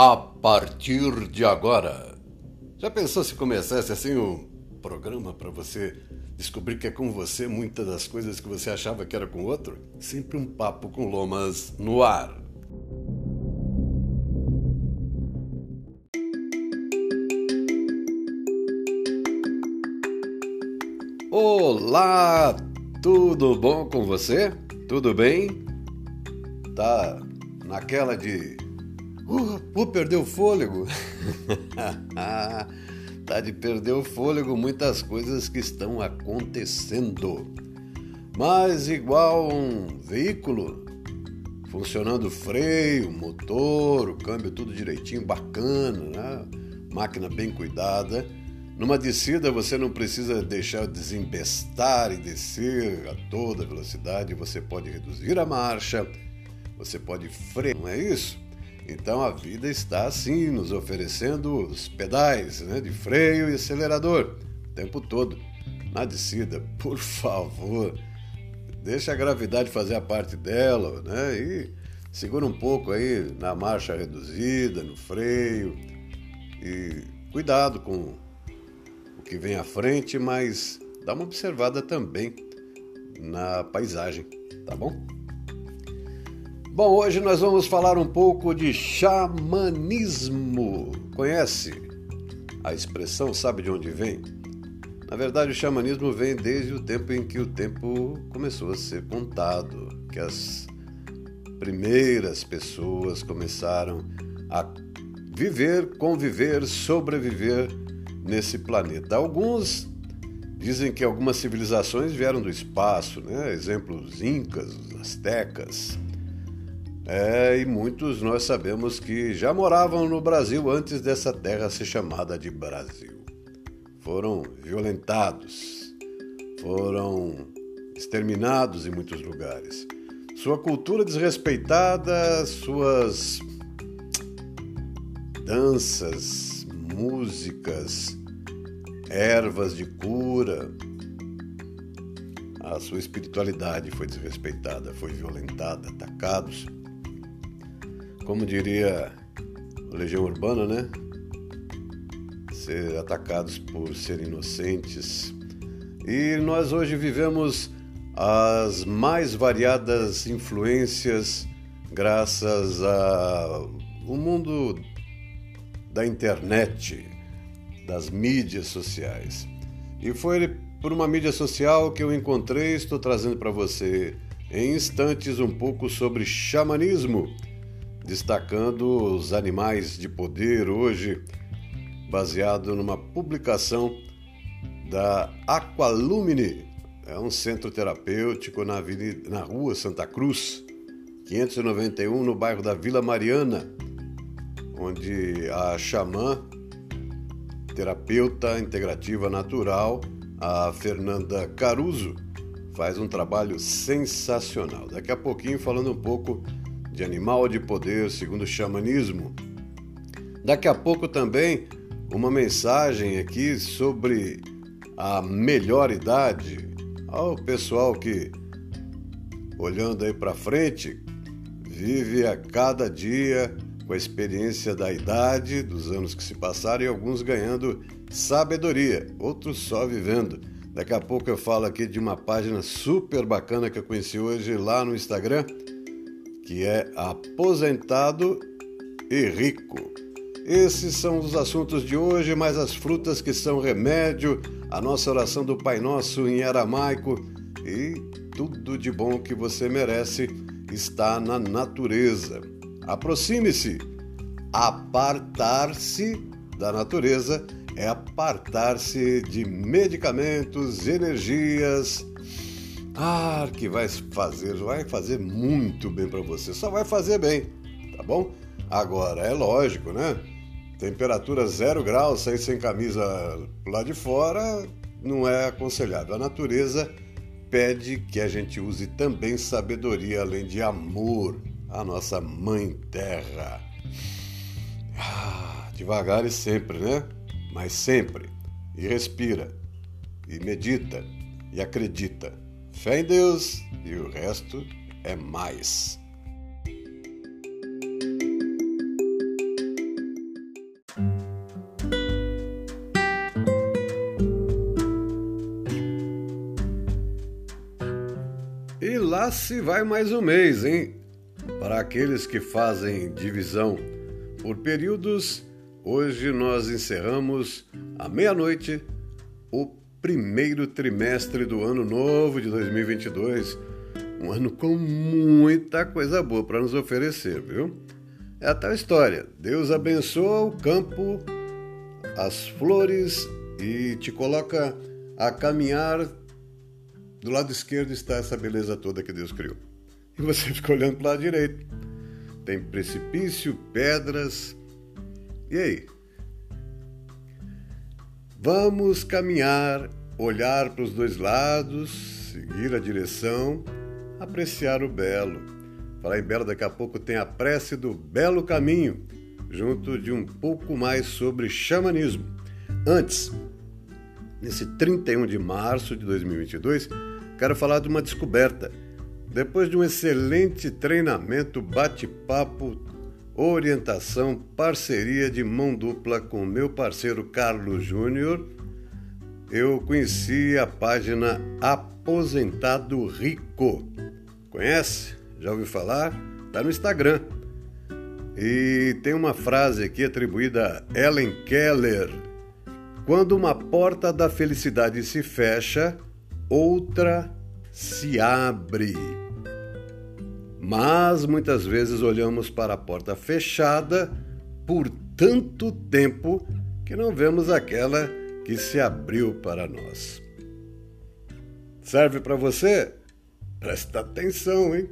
a partir de agora. Já pensou se começasse assim um programa para você descobrir que é com você muitas das coisas que você achava que era com outro? Sempre um papo com lomas no ar. Olá, tudo bom com você? Tudo bem? Tá naquela de Uh, uh, perdeu o fôlego. tá de perder o fôlego muitas coisas que estão acontecendo. Mas igual um veículo, funcionando freio, motor, o câmbio tudo direitinho, bacana, né? máquina bem cuidada. Numa descida você não precisa deixar desembestar e descer a toda velocidade, você pode reduzir a marcha, você pode frear, não é isso? Então a vida está assim, nos oferecendo os pedais né, de freio e acelerador o tempo todo. Na descida, por favor, deixa a gravidade fazer a parte dela, né? E segura um pouco aí na marcha reduzida, no freio. E cuidado com o que vem à frente, mas dá uma observada também na paisagem, tá bom? Bom, hoje nós vamos falar um pouco de xamanismo. Conhece a expressão? Sabe de onde vem? Na verdade, o xamanismo vem desde o tempo em que o tempo começou a ser contado, que as primeiras pessoas começaram a viver, conviver, sobreviver nesse planeta. Alguns dizem que algumas civilizações vieram do espaço, né? Exemplos incas, astecas é, e muitos nós sabemos que já moravam no Brasil antes dessa terra ser chamada de Brasil. Foram violentados, foram exterminados em muitos lugares. Sua cultura desrespeitada, suas danças, músicas, ervas de cura, a sua espiritualidade foi desrespeitada, foi violentada, atacados como diria Legião Urbana, né? Ser atacados por serem inocentes. E nós hoje vivemos as mais variadas influências graças ao mundo da internet, das mídias sociais. E foi por uma mídia social que eu encontrei, estou trazendo para você em instantes um pouco sobre xamanismo destacando os animais de poder hoje, baseado numa publicação da Aqualumine, é um centro terapêutico na, avenida, na rua Santa Cruz, 591, no bairro da Vila Mariana, onde a xamã, terapeuta integrativa natural, a Fernanda Caruso, faz um trabalho sensacional. Daqui a pouquinho, falando um pouco de animal de poder segundo o xamanismo. Daqui a pouco também uma mensagem aqui sobre a melhor idade ao pessoal que olhando aí para frente vive a cada dia com a experiência da idade, dos anos que se passaram e alguns ganhando sabedoria, outros só vivendo. Daqui a pouco eu falo aqui de uma página super bacana que eu conheci hoje lá no Instagram que é aposentado e rico. Esses são os assuntos de hoje, mas as frutas que são remédio, a nossa oração do Pai Nosso em aramaico e tudo de bom que você merece está na natureza. Aproxime-se. Apartar-se da natureza é apartar-se de medicamentos, energias, ah, que vai fazer, vai fazer muito bem para você. Só vai fazer bem, tá bom? Agora, é lógico, né? Temperatura zero graus, sair sem camisa lá de fora não é aconselhável. A natureza pede que a gente use também sabedoria, além de amor, a nossa mãe terra. Ah, devagar e sempre, né? Mas sempre. E respira, e medita, e acredita Fé em Deus e o resto é mais. E lá se vai mais um mês, hein? Para aqueles que fazem divisão por períodos, hoje nós encerramos à meia-noite o primeiro trimestre do ano novo de 2022. Um ano com muita coisa boa para nos oferecer, viu? É a tal história. Deus abençoa o campo, as flores e te coloca a caminhar. Do lado esquerdo está essa beleza toda que Deus criou. E você fica olhando para o lado direito. Tem precipício, pedras. E aí? Vamos caminhar, olhar para os dois lados, seguir a direção, apreciar o belo Falar em belo, daqui a pouco tem a prece do Belo Caminho, junto de um pouco mais sobre xamanismo. Antes, nesse 31 de março de 2022, quero falar de uma descoberta. Depois de um excelente treinamento, bate-papo, orientação, parceria de mão dupla com meu parceiro Carlos Júnior, eu conheci a página Aposentado Rico. Conhece? Já ouviu falar? Está no Instagram. E tem uma frase aqui atribuída a Ellen Keller: Quando uma porta da felicidade se fecha, outra se abre. Mas muitas vezes olhamos para a porta fechada por tanto tempo que não vemos aquela que se abriu para nós. Serve para você? Presta atenção, hein?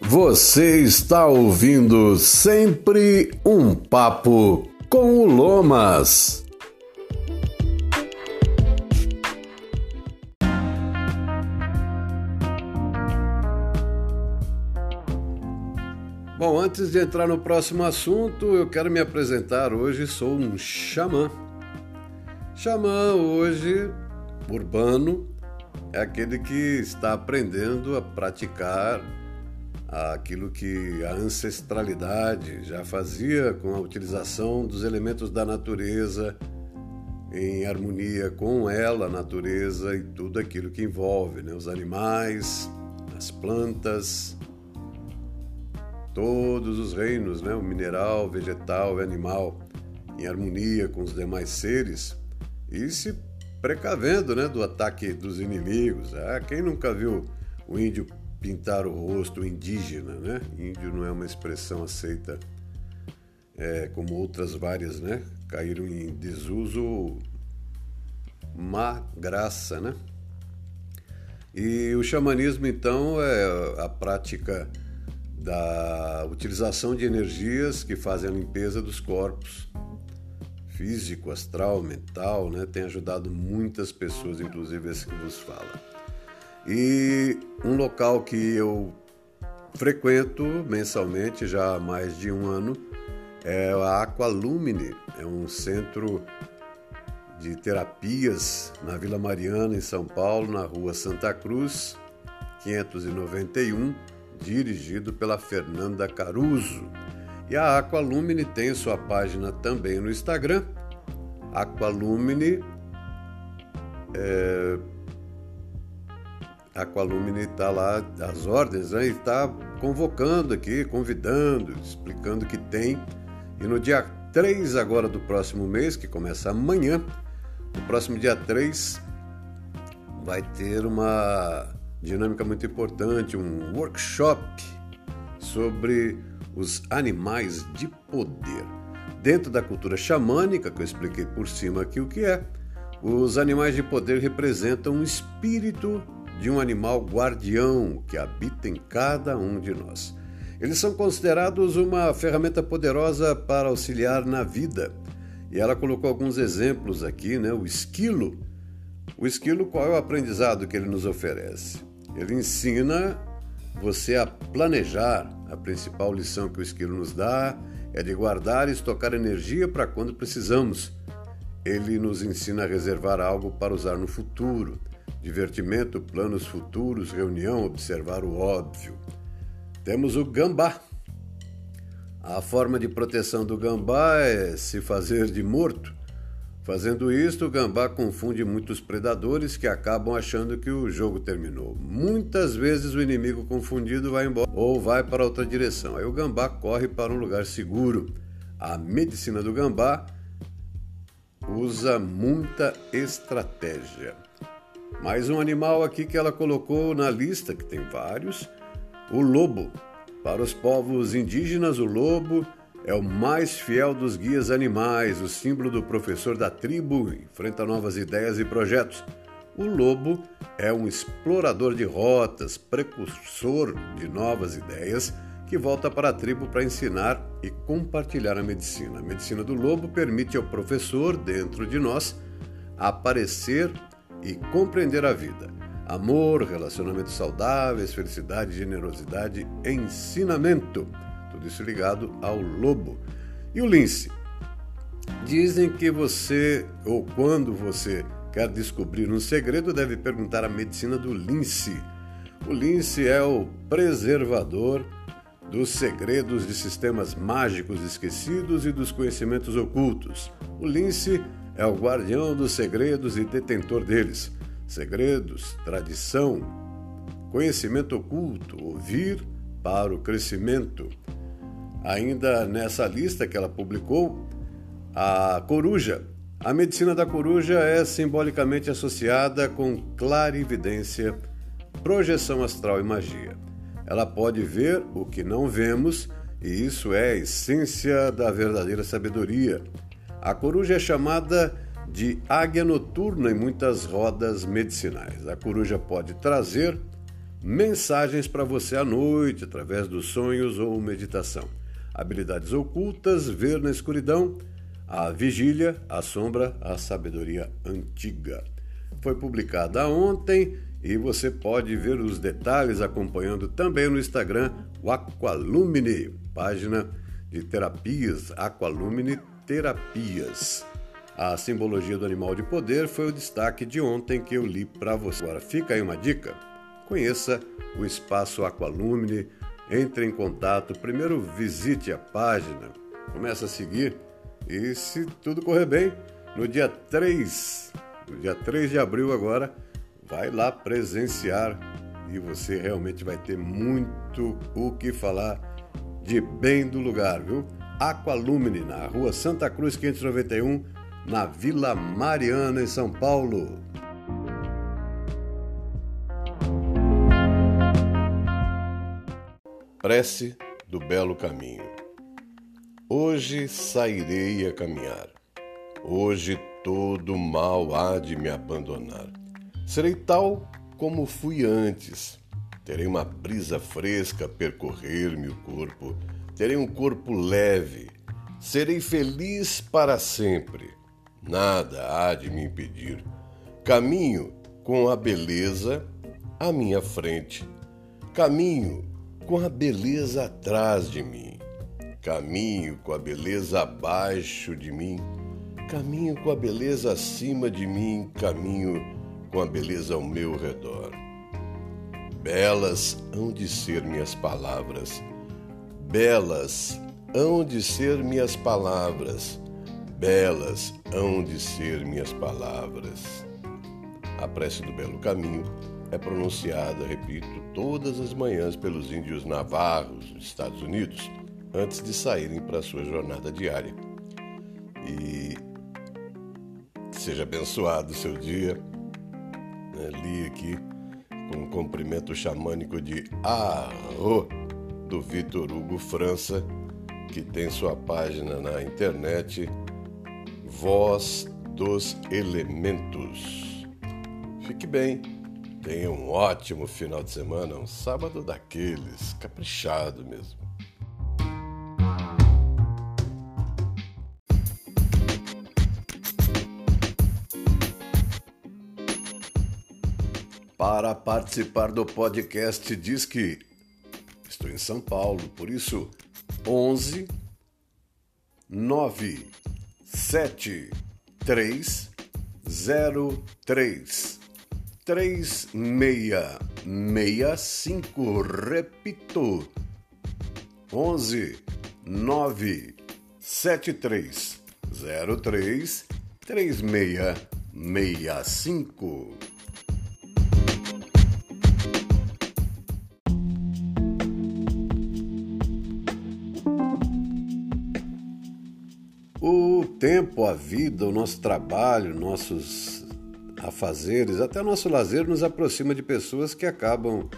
Você está ouvindo sempre um papo com o Lomas. Bom, antes de entrar no próximo assunto, eu quero me apresentar. Hoje sou um xamã. Xamã hoje urbano é aquele que está aprendendo a praticar aquilo que a ancestralidade já fazia com a utilização dos elementos da natureza em harmonia com ela, a natureza e tudo aquilo que envolve, né? os animais, as plantas, todos os reinos, né? o mineral, vegetal e animal, em harmonia com os demais seres e se precavendo né? do ataque dos inimigos. Ah, quem nunca viu o índio pintar o rosto indígena, né? Índio não é uma expressão aceita é, como outras várias, né? Caíram em desuso má graça, né? E o xamanismo, então, é a prática da utilização de energias que fazem a limpeza dos corpos físico, astral, mental, né? Tem ajudado muitas pessoas, inclusive esse que vos fala. E um local que eu frequento mensalmente já há mais de um ano é a Aqualumine, é um centro de terapias na Vila Mariana, em São Paulo, na rua Santa Cruz, 591, dirigido pela Fernanda Caruso. E a Aqualumine tem sua página também no Instagram, Aqualumine é, Aqualumine está lá, as ordens, né? e está convocando aqui, convidando, explicando que tem. E no dia 3 agora do próximo mês, que começa amanhã, no próximo dia 3, vai ter uma dinâmica muito importante, um workshop sobre os animais de poder. Dentro da cultura xamânica, que eu expliquei por cima aqui o que é, os animais de poder representam um espírito de um animal guardião que habita em cada um de nós. Eles são considerados uma ferramenta poderosa para auxiliar na vida. E ela colocou alguns exemplos aqui, né? O esquilo. O esquilo, qual é o aprendizado que ele nos oferece? Ele ensina você a planejar. A principal lição que o esquilo nos dá é de guardar e estocar energia para quando precisamos. Ele nos ensina a reservar algo para usar no futuro divertimento, planos futuros, reunião, observar o óbvio. Temos o gambá. A forma de proteção do gambá é se fazer de morto. Fazendo isto, o gambá confunde muitos predadores que acabam achando que o jogo terminou. Muitas vezes o inimigo confundido vai embora ou vai para outra direção. Aí o gambá corre para um lugar seguro. A medicina do gambá usa muita estratégia. Mais um animal aqui que ela colocou na lista, que tem vários, o lobo. Para os povos indígenas, o lobo é o mais fiel dos guias animais, o símbolo do professor da tribo, enfrenta novas ideias e projetos. O lobo é um explorador de rotas, precursor de novas ideias, que volta para a tribo para ensinar e compartilhar a medicina. A medicina do lobo permite ao professor dentro de nós aparecer e compreender a vida. Amor, relacionamentos saudáveis, felicidade, generosidade, ensinamento. Tudo isso ligado ao lobo. E o lince? Dizem que você, ou quando você quer descobrir um segredo, deve perguntar a medicina do lince. O lince é o preservador dos segredos de sistemas mágicos esquecidos e dos conhecimentos ocultos. O lince é o guardião dos segredos e detentor deles. Segredos, tradição, conhecimento oculto, ouvir para o crescimento. Ainda nessa lista que ela publicou, a coruja. A medicina da coruja é simbolicamente associada com clarividência, projeção astral e magia. Ela pode ver o que não vemos, e isso é a essência da verdadeira sabedoria. A coruja é chamada de águia noturna em muitas rodas medicinais. A coruja pode trazer mensagens para você à noite, através dos sonhos ou meditação. Habilidades ocultas, ver na escuridão, a vigília, a sombra, a sabedoria antiga. Foi publicada ontem e você pode ver os detalhes acompanhando também no Instagram o Aqualumine, página de terapias Aqualumine Terapias. A simbologia do animal de poder foi o destaque de ontem que eu li para você. Agora fica aí uma dica. Conheça o espaço Aqualumine, entre em contato, primeiro visite a página, comece a seguir e se tudo correr bem, no dia 3, no dia 3 de abril agora, vai lá presenciar e você realmente vai ter muito o que falar de bem do lugar, viu? Aqualumine, na rua Santa Cruz 591, na Vila Mariana, em São Paulo. Prece do Belo Caminho. Hoje sairei a caminhar. Hoje todo mal há de me abandonar. Serei tal como fui antes. Terei uma brisa fresca percorrer-me o corpo. Terei um corpo leve. Serei feliz para sempre. Nada há de me impedir. Caminho com a beleza à minha frente. Caminho com a beleza atrás de mim. Caminho com a beleza abaixo de mim. Caminho com a beleza acima de mim. Caminho com a beleza ao meu redor. Belas hão de ser minhas palavras, belas hão de ser minhas palavras, belas hão de ser minhas palavras. A prece do Belo Caminho é pronunciada, repito, todas as manhãs pelos índios navarros dos Estados Unidos, antes de saírem para a sua jornada diária. E seja abençoado o seu dia né, li aqui com um cumprimento xamânico de Arro, do Vitor Hugo França, que tem sua página na internet Voz dos Elementos. Fique bem, tenha um ótimo final de semana, um sábado daqueles, caprichado mesmo. Para participar do podcast diz que estou em São Paulo, por isso 11 9 7 3 0 3 3 6 6 5 repito 11 97303 3665. O tempo, a vida, o nosso trabalho, nossos afazeres, até nosso lazer nos aproxima de pessoas que acabam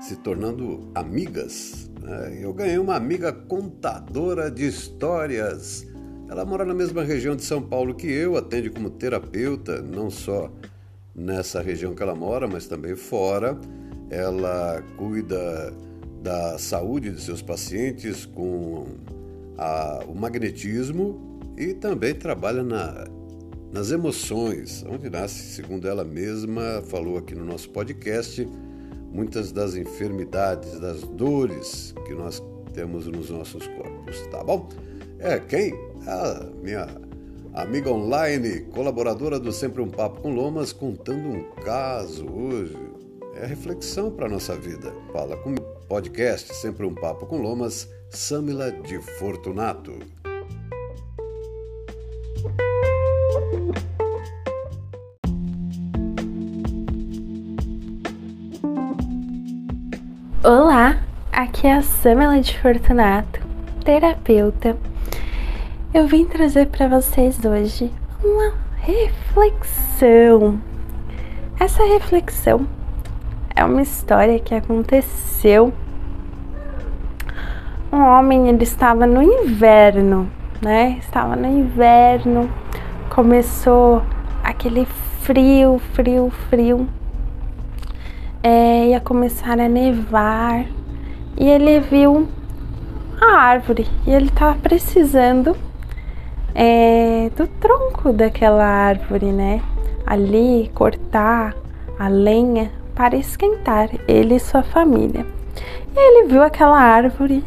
se tornando amigas. Né? Eu ganhei uma amiga contadora de histórias. Ela mora na mesma região de São Paulo que eu, atende como terapeuta, não só nessa região que ela mora, mas também fora. Ela cuida da saúde de seus pacientes com a, o magnetismo e também trabalha na, nas emoções, onde nasce, segundo ela mesma, falou aqui no nosso podcast, muitas das enfermidades, das dores que nós temos nos nossos corpos, tá bom? É quem? A minha amiga online, colaboradora do Sempre um Papo com Lomas, contando um caso hoje. É reflexão para nossa vida. Fala com podcast Sempre um Papo com Lomas, Samila de Fortunato. Aqui é a Samela de Fortunato, terapeuta. Eu vim trazer para vocês hoje uma reflexão. Essa reflexão é uma história que aconteceu. Um homem, ele estava no inverno, né? Estava no inverno, começou aquele frio, frio, frio é, ia começar a nevar e ele viu a árvore e ele estava precisando é, do tronco daquela árvore, né? Ali cortar a lenha para esquentar ele e sua família. E ele viu aquela árvore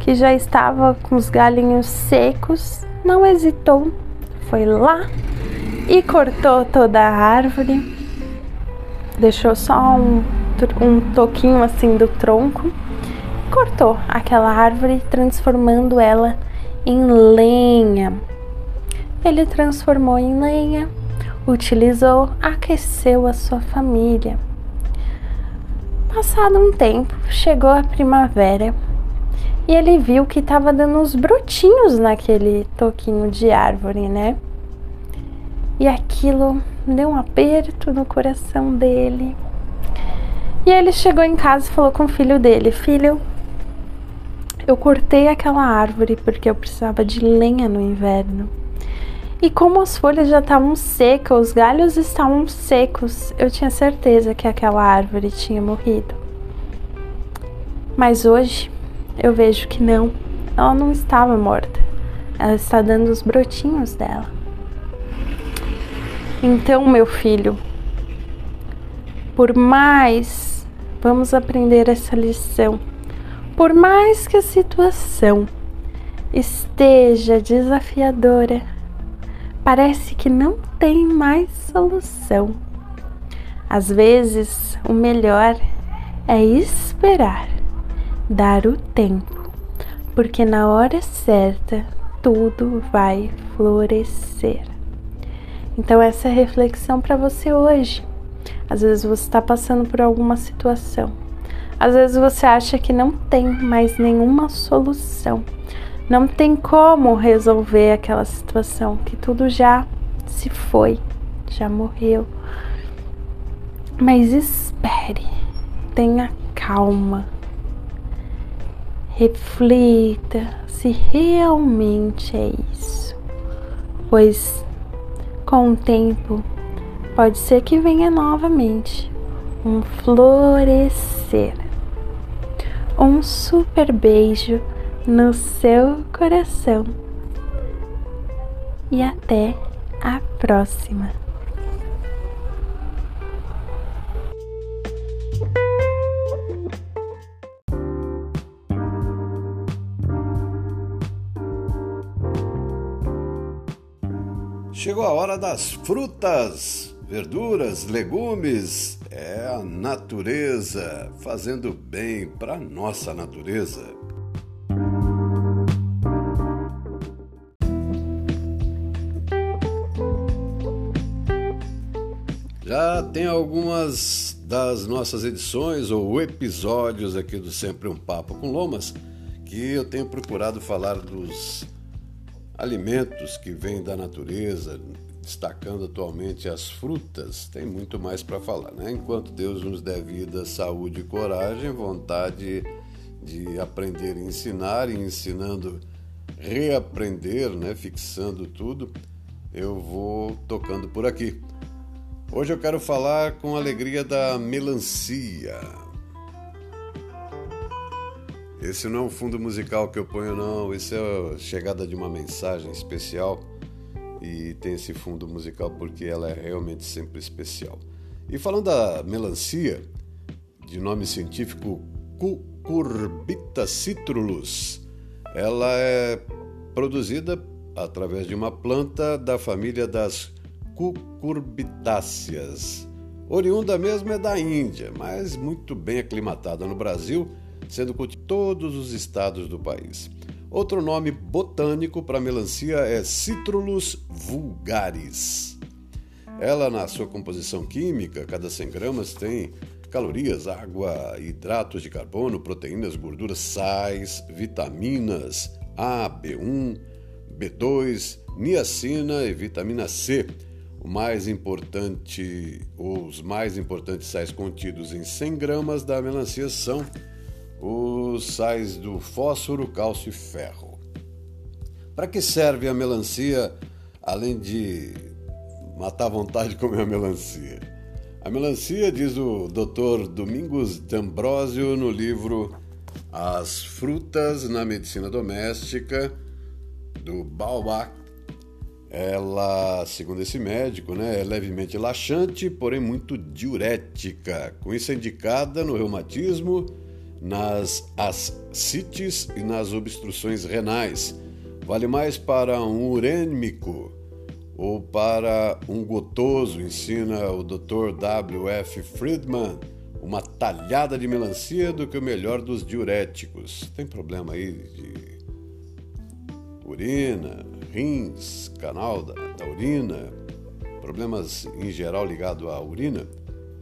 que já estava com os galinhos secos, não hesitou, foi lá e cortou toda a árvore deixou só um, um toquinho assim do tronco, cortou aquela árvore, transformando ela em lenha. Ele transformou em lenha, utilizou, aqueceu a sua família. Passado um tempo, chegou a primavera e ele viu que estava dando uns brotinhos naquele toquinho de árvore, né? E aquilo deu um aperto no coração dele. E ele chegou em casa e falou com o filho dele: Filho, eu cortei aquela árvore porque eu precisava de lenha no inverno. E como as folhas já estavam secas, os galhos estavam secos, eu tinha certeza que aquela árvore tinha morrido. Mas hoje eu vejo que não, ela não estava morta. Ela está dando os brotinhos dela. Então, meu filho, por mais vamos aprender essa lição, por mais que a situação esteja desafiadora, parece que não tem mais solução. Às vezes, o melhor é esperar, dar o tempo, porque na hora certa tudo vai florescer. Então, essa é a reflexão para você hoje. Às vezes você está passando por alguma situação. Às vezes você acha que não tem mais nenhuma solução. Não tem como resolver aquela situação, que tudo já se foi, já morreu. Mas espere, tenha calma. Reflita se realmente é isso. Pois com o tempo, pode ser que venha novamente um florescer, um super beijo no seu coração e até a próxima. Chegou a hora das frutas, verduras, legumes, é a natureza fazendo bem para nossa natureza. Já tem algumas das nossas edições ou episódios aqui do Sempre um Papo com Lomas que eu tenho procurado falar dos alimentos que vêm da natureza, destacando atualmente as frutas. Tem muito mais para falar, né? Enquanto Deus nos der vida, saúde e coragem, vontade de aprender e ensinar e ensinando reaprender, né, fixando tudo, eu vou tocando por aqui. Hoje eu quero falar com alegria da melancia. Esse não é um fundo musical que eu ponho, não. Isso é a chegada de uma mensagem especial e tem esse fundo musical porque ela é realmente sempre especial. E falando da melancia, de nome científico Cucurbita citrulus, ela é produzida através de uma planta da família das cucurbitáceas. Oriunda mesmo é da Índia, mas muito bem aclimatada no Brasil, sendo cultivada em todos os estados do país. Outro nome botânico para melancia é Citrulus vulgaris. Ela, na sua composição química, cada 100 gramas tem calorias, água, hidratos de carbono, proteínas, gorduras, sais, vitaminas A, B1, B2, niacina e vitamina C o mais importante, os mais importantes sais contidos em 100 gramas da melancia são os sais do fósforo, cálcio e ferro. Para que serve a melancia além de matar a vontade de comer a melancia? A melancia, diz o Dr. Domingos D'Ambrosio no livro As Frutas na Medicina Doméstica, do Baobab ela, segundo esse médico, né, é levemente laxante, porém muito diurética. Com isso é indicada no reumatismo, nas ascites e nas obstruções renais. Vale mais para um urêmico ou para um gotoso, ensina o Dr. W.F. Friedman, uma talhada de melancia do que o melhor dos diuréticos. Tem problema aí de urina, rins, canal da, da urina, problemas em geral ligados à urina,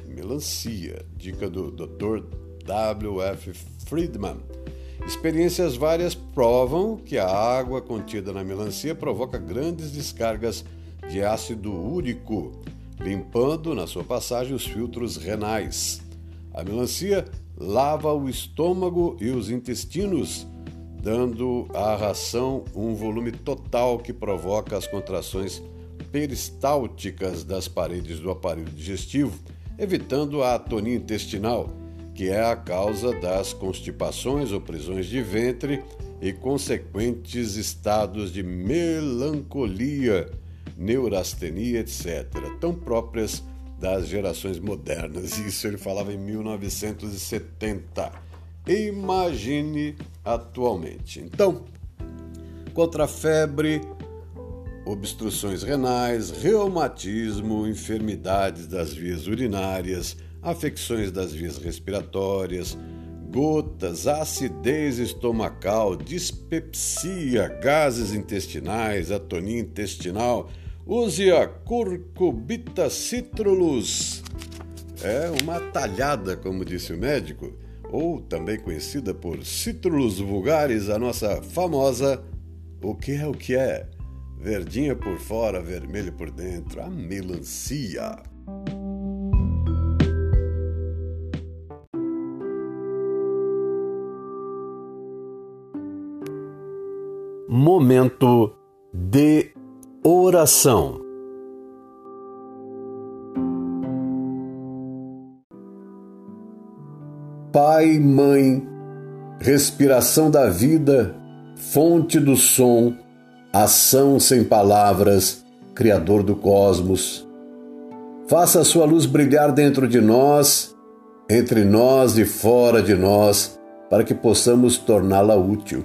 melancia, dica do Dr. W.F. Friedman. Experiências várias provam que a água contida na melancia provoca grandes descargas de ácido úrico, limpando na sua passagem os filtros renais. A melancia lava o estômago e os intestinos, dando à ração um volume total que provoca as contrações peristálticas das paredes do aparelho digestivo, evitando a atonia intestinal, que é a causa das constipações ou prisões de ventre e consequentes estados de melancolia, neurastenia, etc., tão próprias das gerações modernas. Isso ele falava em 1970. Imagine atualmente. Então, contra a febre, obstruções renais, reumatismo, enfermidades das vias urinárias, afecções das vias respiratórias, gotas, acidez estomacal, dispepsia, gases intestinais, atonia intestinal. Use a curcubita citrulus. É uma talhada, como disse o médico ou também conhecida por Citrulus vulgaris, a nossa famosa O que é o que é? Verdinha por fora, vermelho por dentro, a melancia. Momento de oração. Pai, Mãe, respiração da vida, fonte do som, ação sem palavras, Criador do cosmos. Faça a sua luz brilhar dentro de nós, entre nós e fora de nós, para que possamos torná-la útil.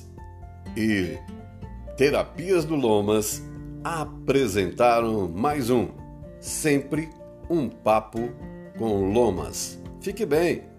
e Terapias do Lomas apresentaram mais um Sempre um Papo com Lomas. Fique bem!